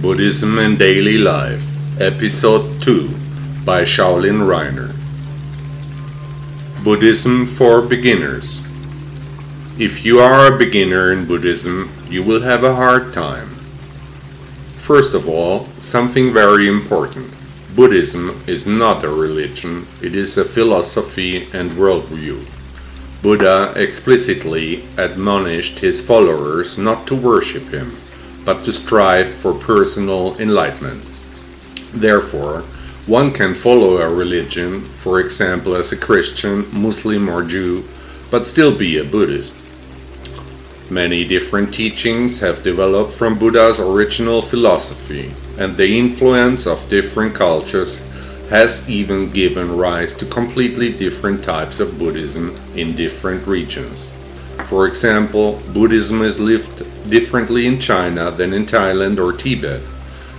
Buddhism and Daily Life, Episode 2 by Shaolin Reiner. Buddhism for Beginners. If you are a beginner in Buddhism, you will have a hard time. First of all, something very important. Buddhism is not a religion, it is a philosophy and worldview. Buddha explicitly admonished his followers not to worship him, but to strive for personal enlightenment. Therefore, one can follow a religion, for example as a Christian, Muslim, or Jew, but still be a Buddhist. Many different teachings have developed from Buddha's original philosophy, and the influence of different cultures has even given rise to completely different types of Buddhism in different regions. For example, Buddhism is lived differently in China than in Thailand or Tibet.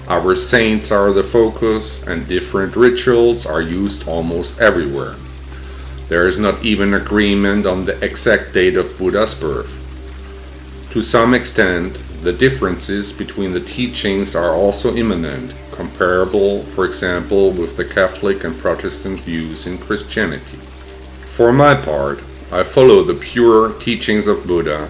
Our saints are the focus, and different rituals are used almost everywhere. There is not even agreement on the exact date of Buddha's birth. To some extent, the differences between the teachings are also imminent, comparable, for example, with the Catholic and Protestant views in Christianity. For my part, I follow the pure teachings of Buddha,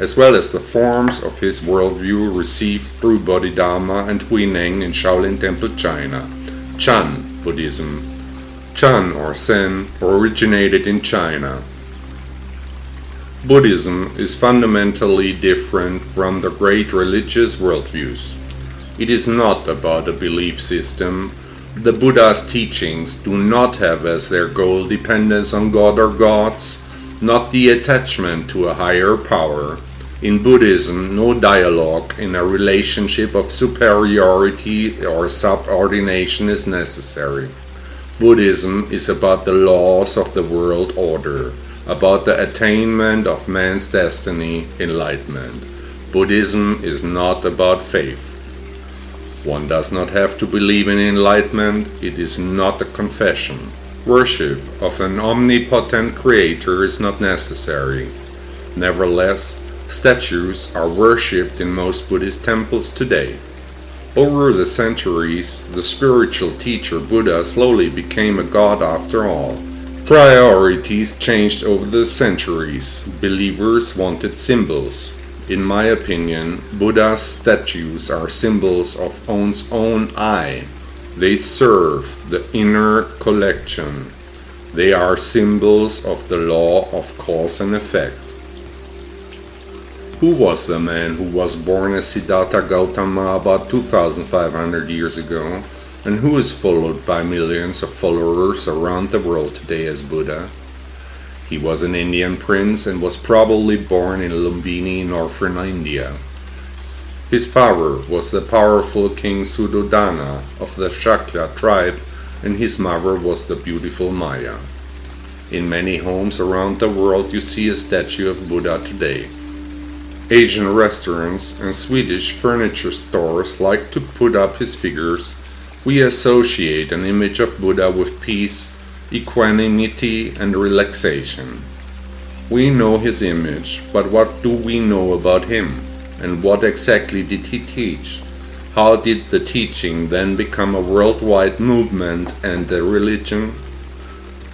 as well as the forms of his worldview received through Bodhidharma and Huineng in Shaolin Temple, China, Chan Buddhism. Chan or Zen originated in China Buddhism is fundamentally different from the great religious worldviews. It is not about a belief system. The Buddha's teachings do not have as their goal dependence on God or gods, not the attachment to a higher power. In Buddhism, no dialogue in a relationship of superiority or subordination is necessary. Buddhism is about the laws of the world order about the attainment of man's destiny, enlightenment. Buddhism is not about faith. One does not have to believe in enlightenment, it is not a confession. Worship of an omnipotent creator is not necessary. Nevertheless, statues are worshipped in most Buddhist temples today. Over the centuries, the spiritual teacher Buddha slowly became a god after all. Priorities changed over the centuries. Believers wanted symbols. In my opinion, Buddha's statues are symbols of one's own I. They serve the inner collection. They are symbols of the law of cause and effect. Who was the man who was born as Siddhartha Gautama about 2500 years ago? and who is followed by millions of followers around the world today as Buddha. He was an Indian prince and was probably born in Lumbini, northern India. His father was the powerful king Suddhodana of the Shakya tribe, and his mother was the beautiful Maya. In many homes around the world, you see a statue of Buddha today. Asian restaurants and Swedish furniture stores like to put up his figures we associate an image of Buddha with peace, equanimity, and relaxation. We know his image, but what do we know about him? And what exactly did he teach? How did the teaching then become a worldwide movement and a religion?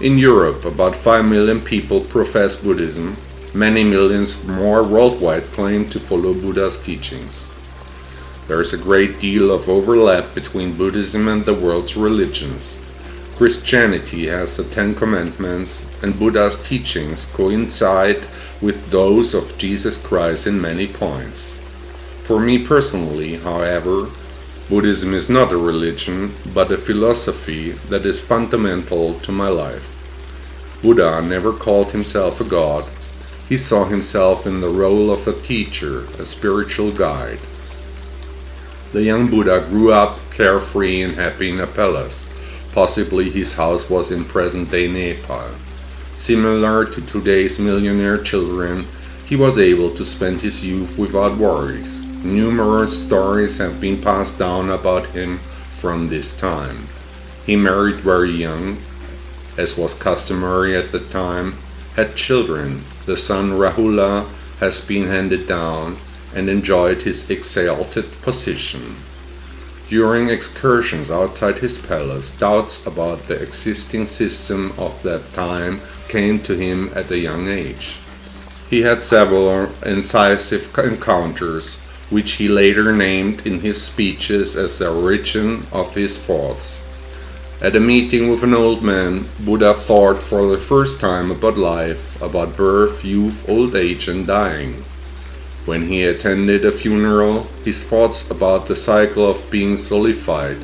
In Europe, about 5 million people profess Buddhism. Many millions more worldwide claim to follow Buddha's teachings. There is a great deal of overlap between Buddhism and the world's religions. Christianity has the Ten Commandments, and Buddha's teachings coincide with those of Jesus Christ in many points. For me personally, however, Buddhism is not a religion, but a philosophy that is fundamental to my life. Buddha never called himself a god. He saw himself in the role of a teacher, a spiritual guide. The young Buddha grew up carefree and happy in a palace. Possibly his house was in present day Nepal. Similar to today's millionaire children, he was able to spend his youth without worries. Numerous stories have been passed down about him from this time. He married very young, as was customary at the time, had children. The son Rahula has been handed down, and enjoyed his exalted position. During excursions outside his palace, doubts about the existing system of that time came to him at a young age. He had several incisive encounters, which he later named in his speeches as the origin of his thoughts. At a meeting with an old man, Buddha thought for the first time about life, about birth, youth, old age, and dying. When he attended a funeral, his thoughts about the cycle of being solidified.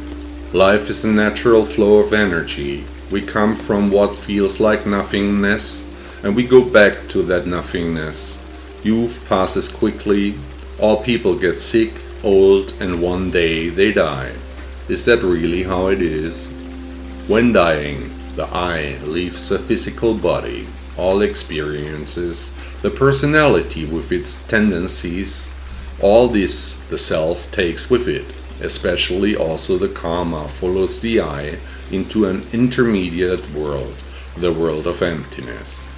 Life is a natural flow of energy. We come from what feels like nothingness, and we go back to that nothingness. Youth passes quickly, all people get sick, old, and one day they die. Is that really how it is? When dying, the I leaves the physical body all experiences, the personality with its tendencies, all this the self takes with it, especially also the karma follows the I into an intermediate world, the world of emptiness.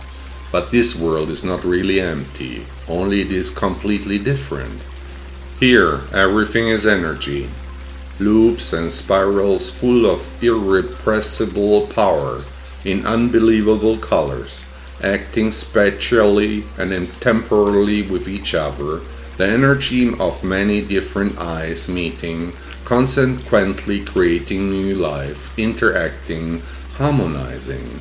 But this world is not really empty, only it is completely different. Here, everything is energy, loops and spirals full of irrepressible power in unbelievable colors acting spatially and temporally with each other, the energy of many different eyes meeting, consequently creating new life, interacting, harmonizing.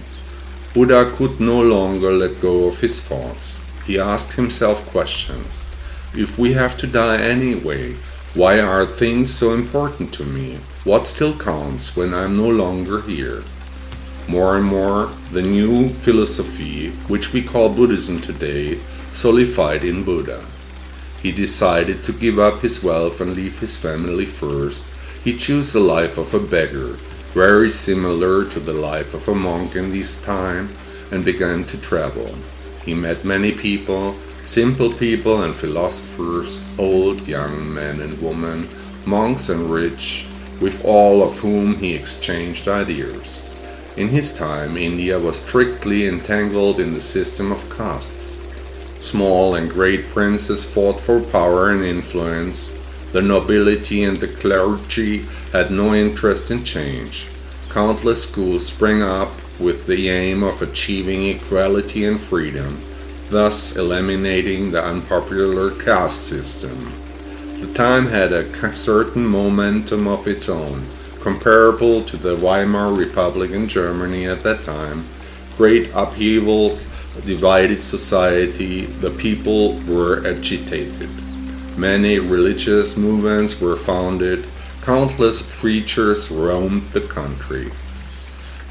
Buddha could no longer let go of his thoughts. He asked himself questions. If we have to die anyway, why are things so important to me? What still counts when I'm no longer here? More and more, the new philosophy, which we call Buddhism today, solidified in Buddha. He decided to give up his wealth and leave his family first. He chose the life of a beggar, very similar to the life of a monk in this time, and began to travel. He met many people, simple people and philosophers, old, young, men and women, monks and rich, with all of whom he exchanged ideas. In his time, India was strictly entangled in the system of castes. Small and great princes fought for power and influence. The nobility and the clergy had no interest in change. Countless schools sprang up with the aim of achieving equality and freedom, thus eliminating the unpopular caste system. The time had a certain momentum of its own comparable to the Weimar Republic in Germany at that time. Great upheavals divided society, the people were agitated. Many religious movements were founded, countless preachers roamed the country.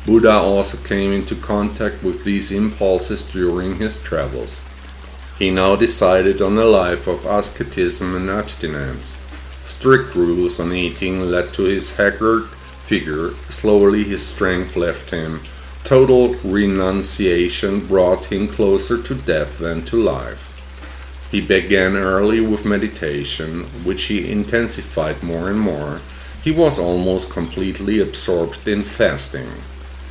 Buddha also came into contact with these impulses during his travels. He now decided on a life of asceticism and abstinence. Strict rules on eating led to his haggard figure. Slowly his strength left him. Total renunciation brought him closer to death than to life. He began early with meditation, which he intensified more and more. He was almost completely absorbed in fasting.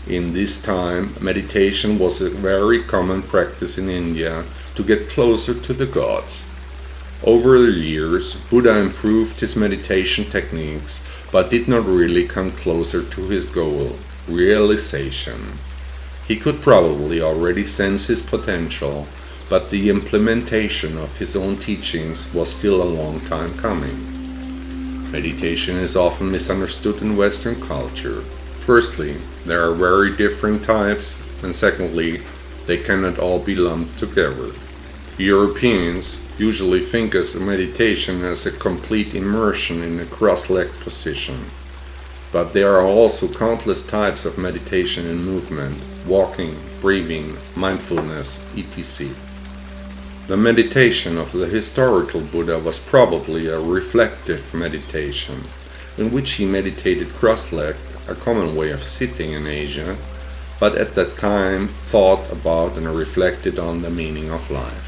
In this time, meditation was a very common practice in India to get closer to the gods. Over the years, Buddha improved his meditation techniques, but did not really come closer to his goal, realization. He could probably already sense his potential, but the implementation of his own teachings was still a long time coming. Meditation is often misunderstood in Western culture. Firstly, there are very different types, and secondly, they cannot all be lumped together. Europeans usually think of meditation as a complete immersion in a cross-legged position. But there are also countless types of meditation and movement, walking, breathing, mindfulness, etc. The meditation of the historical Buddha was probably a reflective meditation, in which he meditated cross-legged, a common way of sitting in Asia, but at that time thought about and reflected on the meaning of life.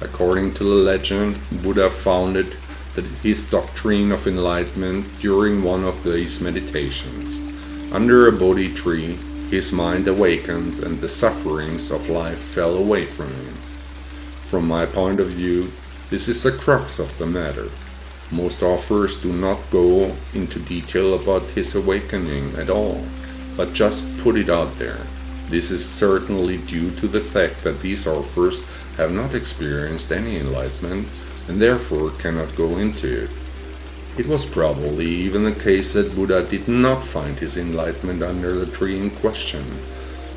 According to the legend, Buddha founded that his doctrine of enlightenment during one of these meditations. Under a Bodhi tree, his mind awakened and the sufferings of life fell away from him. From my point of view, this is the crux of the matter. Most authors do not go into detail about his awakening at all, but just put it out there. This is certainly due to the fact that these authors have not experienced any enlightenment and therefore cannot go into it. It was probably even the case that Buddha did not find his enlightenment under the tree in question,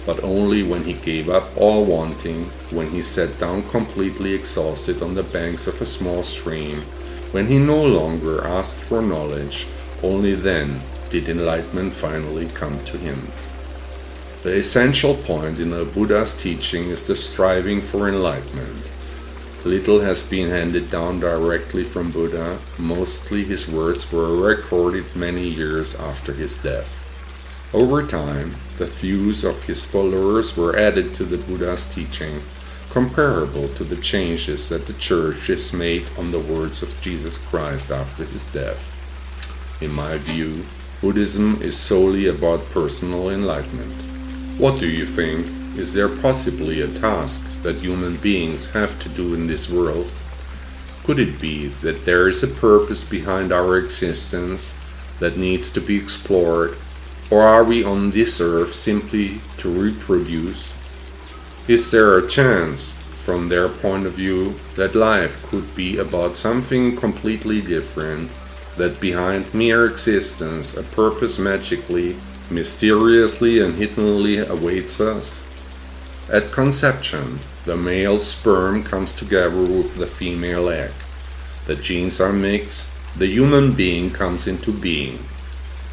but only when he gave up all wanting, when he sat down completely exhausted on the banks of a small stream, when he no longer asked for knowledge, only then did enlightenment finally come to him. The essential point in the Buddha's teaching is the striving for enlightenment. Little has been handed down directly from Buddha, mostly his words were recorded many years after his death. Over time, the views of his followers were added to the Buddha's teaching, comparable to the changes that the Church has made on the words of Jesus Christ after his death. In my view, Buddhism is solely about personal enlightenment. What do you think? Is there possibly a task that human beings have to do in this world? Could it be that there is a purpose behind our existence that needs to be explored or are we on this earth simply to reproduce? Is there a chance, from their point of view, that life could be about something completely different, that behind mere existence a purpose magically, mysteriously, and hiddenly awaits us? At conception, the male sperm comes together with the female egg. The genes are mixed, the human being comes into being.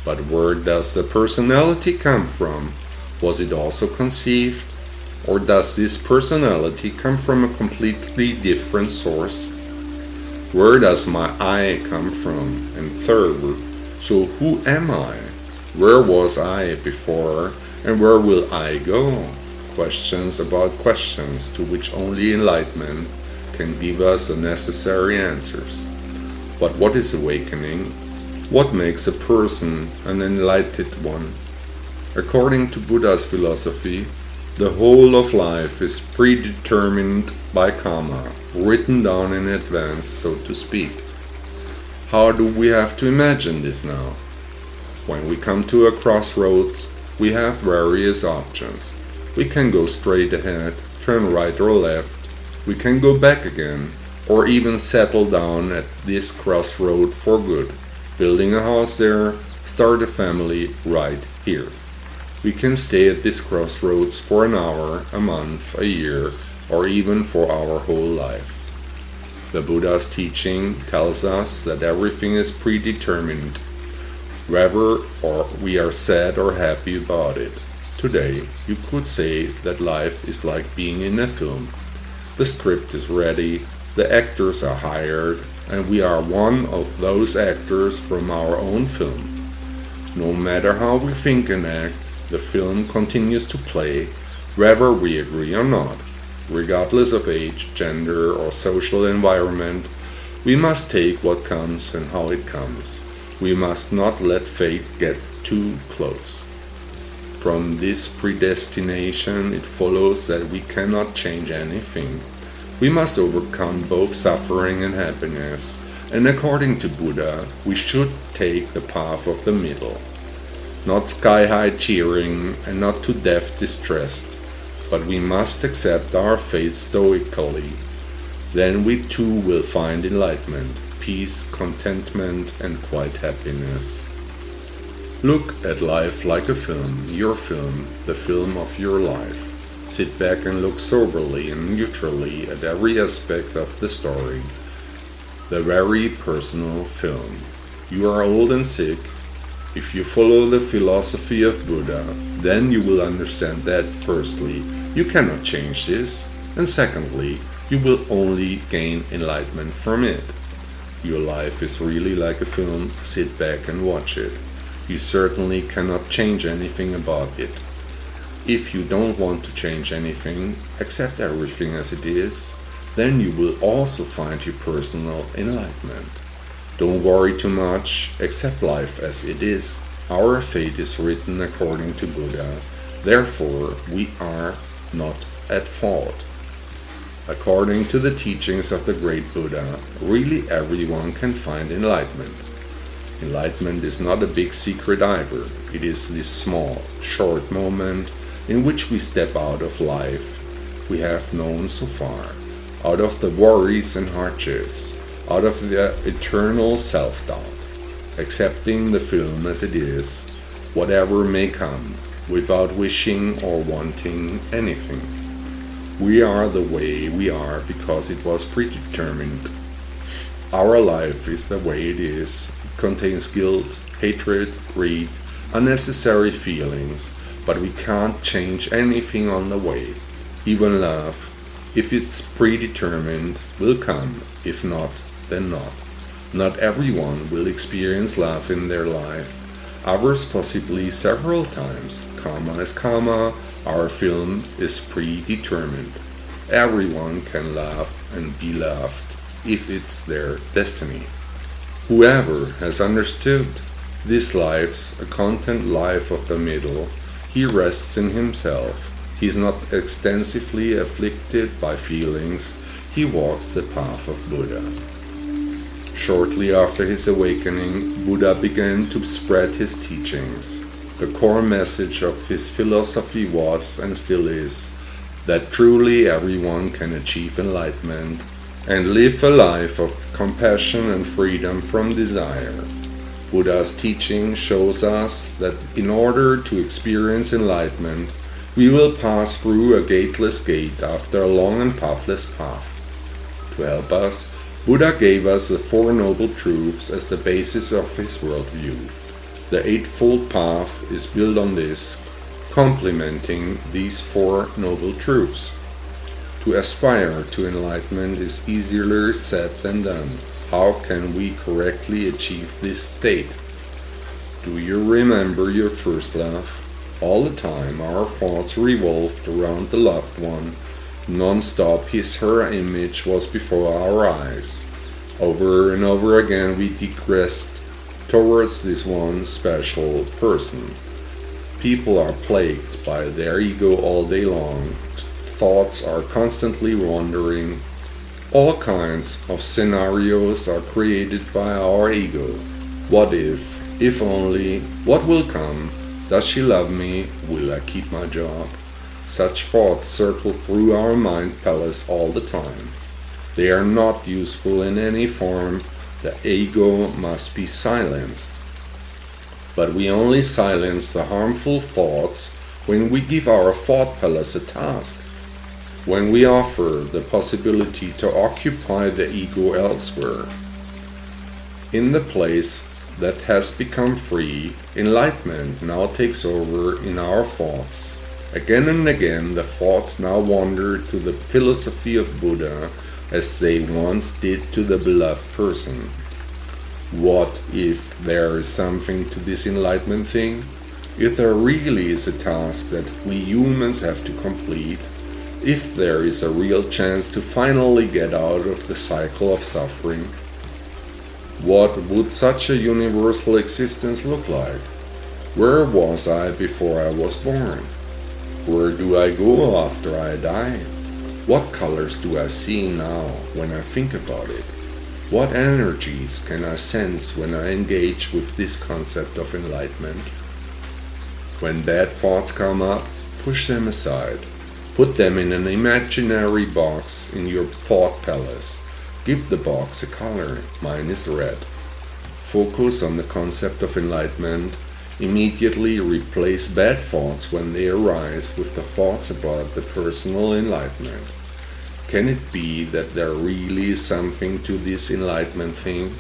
But where does the personality come from? Was it also conceived? Or does this personality come from a completely different source? Where does my I come from? And third, so who am I? Where was I before? And where will I go? Questions about questions to which only enlightenment can give us the necessary answers. But what is awakening? What makes a person an enlightened one? According to Buddha's philosophy, the whole of life is predetermined by karma, written down in advance, so to speak. How do we have to imagine this now? When we come to a crossroads, we have various options. We can go straight ahead, turn right or left, we can go back again, or even settle down at this crossroad for good building a house there, start a family right here. We can stay at this crossroads for an hour, a month, a year, or even for our whole life. The Buddha's teaching tells us that everything is predetermined, whether or we are sad or happy about it. Today, you could say that life is like being in a film. The script is ready, the actors are hired, and we are one of those actors from our own film. No matter how we think and act, the film continues to play, whether we agree or not. Regardless of age, gender, or social environment, we must take what comes and how it comes. We must not let fate get too close. From this predestination, it follows that we cannot change anything. We must overcome both suffering and happiness, and according to Buddha, we should take the path of the middle. Not sky high cheering and not to death distressed, but we must accept our fate stoically. Then we too will find enlightenment, peace, contentment, and quiet happiness. Look at life like a film, your film, the film of your life. Sit back and look soberly and neutrally at every aspect of the story. The very personal film. You are old and sick. If you follow the philosophy of Buddha, then you will understand that, firstly, you cannot change this, and secondly, you will only gain enlightenment from it. Your life is really like a film, sit back and watch it. You certainly cannot change anything about it. If you don't want to change anything, accept everything as it is, then you will also find your personal enlightenment. Don't worry too much, accept life as it is. Our fate is written according to Buddha, therefore, we are not at fault. According to the teachings of the great Buddha, really everyone can find enlightenment. Enlightenment is not a big secret either. It is this small, short moment in which we step out of life we have known so far, out of the worries and hardships, out of the eternal self doubt, accepting the film as it is, whatever may come, without wishing or wanting anything. We are the way we are because it was predetermined. Our life is the way it is. It contains guilt, hatred, greed, unnecessary feelings, but we can't change anything on the way. Even love, if it's predetermined, will come. If not, then not. Not everyone will experience love in their life. Others possibly several times. Karma is karma. Our film is predetermined. Everyone can love and be loved if it's their destiny. Whoever has understood this life's a content life of the middle, he rests in himself. He is not extensively afflicted by feelings. He walks the path of Buddha. Shortly after his awakening, Buddha began to spread his teachings. The core message of his philosophy was and still is that truly everyone can achieve enlightenment and live a life of compassion and freedom from desire. Buddha's teaching shows us that in order to experience enlightenment, we will pass through a gateless gate after a long and pathless path. To help us, Buddha gave us the Four Noble Truths as the basis of his worldview. The Eightfold Path is built on this, complementing these Four Noble Truths. To aspire to enlightenment is easier said than done. How can we correctly achieve this state? Do you remember your first love? All the time our thoughts revolved around the loved one. Non-stop his her image was before our eyes. Over and over again we digressed towards this one special person. People are plagued by their ego all day long. Thoughts are constantly wandering. All kinds of scenarios are created by our ego. What if, if only, what will come? Does she love me? Will I keep my job? Such thoughts circle through our mind palace all the time. They are not useful in any form. The ego must be silenced. But we only silence the harmful thoughts when we give our thought palace a task. When we offer the possibility to occupy the ego elsewhere. In the place that has become free, enlightenment now takes over in our thoughts. Again and again, the thoughts now wander to the philosophy of Buddha as they once did to the beloved person. What if there is something to this enlightenment thing? If there really is a task that we humans have to complete, if there is a real chance to finally get out of the cycle of suffering, what would such a universal existence look like? Where was I before I was born? Where do I go after I die? What colors do I see now when I think about it? What energies can I sense when I engage with this concept of enlightenment? When bad thoughts come up, push them aside. Put them in an imaginary box in your thought palace. Give the box a color. Mine is red. Focus on the concept of enlightenment Immediately replace bad thoughts when they arise with the thoughts about the personal enlightenment. Can it be that there really is something to this enlightenment thing?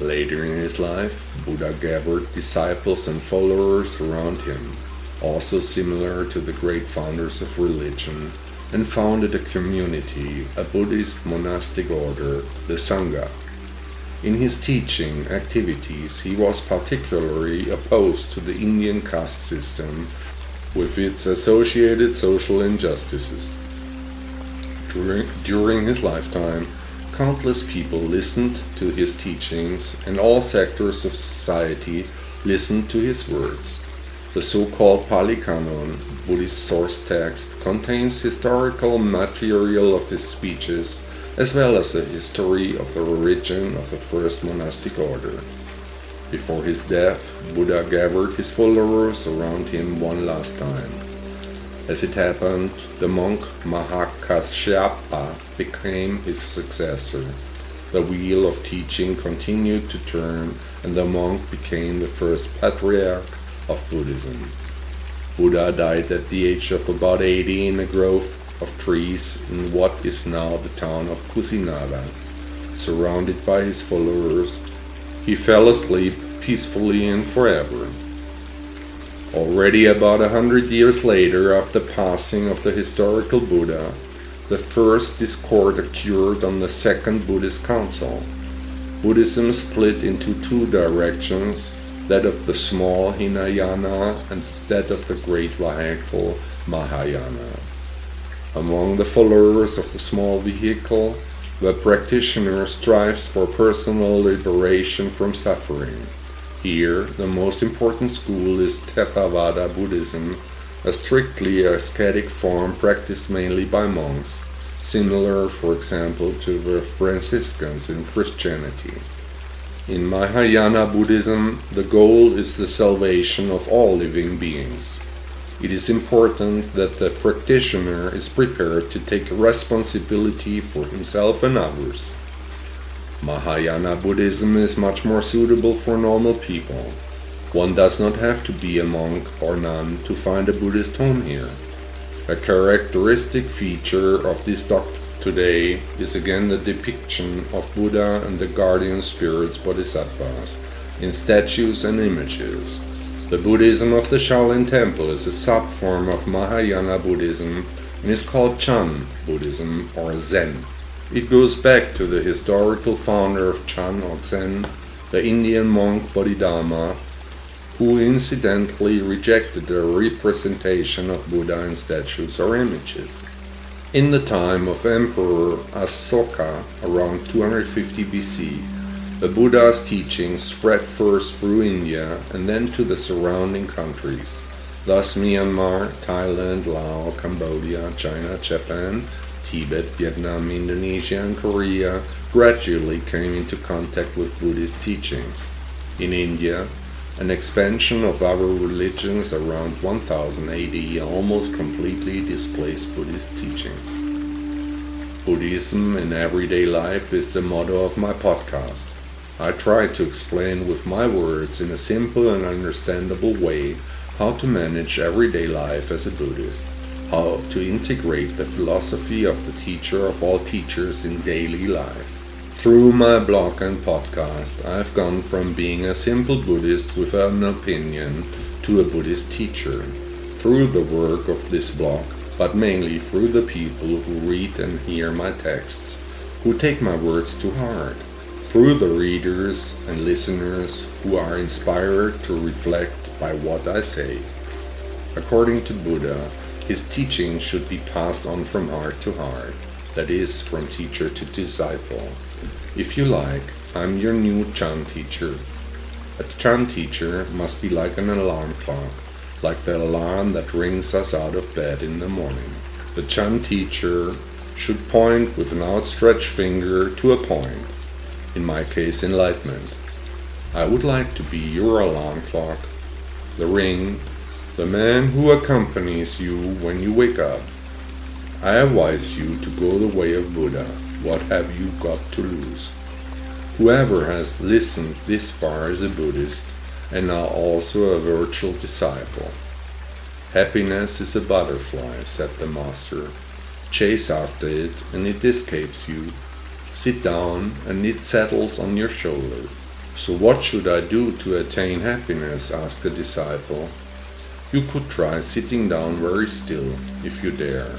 Later in his life, Buddha gathered disciples and followers around him, also similar to the great founders of religion, and founded a community, a Buddhist monastic order, the Sangha. In his teaching activities, he was particularly opposed to the Indian caste system with its associated social injustices. During, during his lifetime, countless people listened to his teachings, and all sectors of society listened to his words. The so-called Pali Canon, Buddhist source text, contains historical material of his speeches as well as the history of the origin of the first monastic order. Before his death, Buddha gathered his followers around him one last time. As it happened, the monk Mahakasyapa became his successor. The wheel of teaching continued to turn, and the monk became the first patriarch of Buddhism. Buddha died at the age of about 80 in a grove of trees in what is now the town of Kusinara. Surrounded by his followers, he fell asleep peacefully and forever. Already about a hundred years later, after the passing of the historical Buddha, the first discord occurred on the second Buddhist council. Buddhism split into two directions that of the small Hinayana and that of the great vehicle Mahayana. Among the followers of the small vehicle, the practitioner strives for personal liberation from suffering. Here, the most important school is Theravada Buddhism, a strictly ascetic form practiced mainly by monks, similar, for example, to the Franciscans in Christianity. In Mahayana Buddhism, the goal is the salvation of all living beings. It is important that the practitioner is prepared to take responsibility for himself and others. Mahayana Buddhism is much more suitable for normal people. One does not have to be a monk or nun to find a Buddhist home here. A characteristic feature of this doctrine Today is again the depiction of Buddha and the guardian spirits Bodhisattvas in statues and images. The Buddhism of the Shaolin Temple is a sub-form of Mahayana Buddhism and is called Chan Buddhism or Zen. It goes back to the historical founder of Chan or Zen, the Indian monk Bodhidharma, who incidentally rejected the representation of Buddha in statues or images. In the time of Emperor Asoka, around 250 BC, the Buddha's teachings spread first through India and then to the surrounding countries. Thus, Myanmar, Thailand, Laos, Cambodia, China, Japan, Tibet, Vietnam, Indonesia, and Korea gradually came into contact with Buddhist teachings. In India, an expansion of other religions around 1000 AD almost completely displaced Buddhist teachings. Buddhism in everyday life is the motto of my podcast. I try to explain with my words in a simple and understandable way how to manage everyday life as a Buddhist, how to integrate the philosophy of the teacher of all teachers in daily life. Through my blog and podcast, I've gone from being a simple Buddhist without an opinion to a Buddhist teacher. Through the work of this blog, but mainly through the people who read and hear my texts, who take my words to heart. Through the readers and listeners who are inspired to reflect by what I say. According to Buddha, his teaching should be passed on from heart to heart, that is, from teacher to disciple. If you like, I'm your new Chan teacher. A Chan teacher must be like an alarm clock, like the alarm that rings us out of bed in the morning. The Chan teacher should point with an outstretched finger to a point, in my case, enlightenment. I would like to be your alarm clock, the ring, the man who accompanies you when you wake up. I advise you to go the way of Buddha what have you got to lose? Whoever has listened this far is a Buddhist and now also a virtual disciple. Happiness is a butterfly, said the Master. Chase after it and it escapes you. Sit down and it settles on your shoulder. So, what should I do to attain happiness? asked the disciple. You could try sitting down very still, if you dare.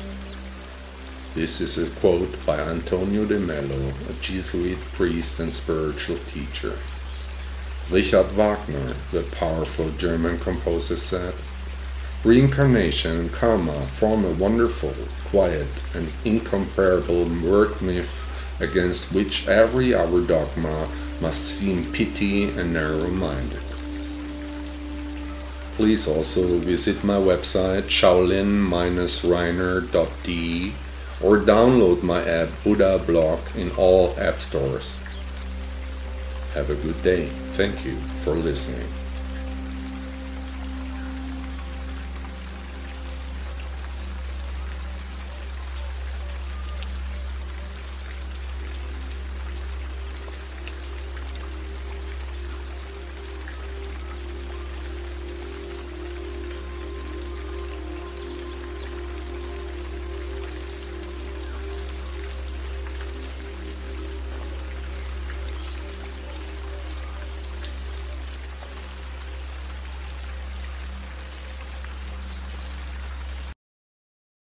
This is a quote by Antonio de Mello, a Jesuit priest and spiritual teacher. Richard Wagner, the powerful German composer, said, Reincarnation and karma form a wonderful, quiet, and incomparable work myth against which every other dogma must seem petty and narrow minded. Please also visit my website shaolin-reiner.de or download my app Buddha Blog in all app stores. Have a good day. Thank you for listening.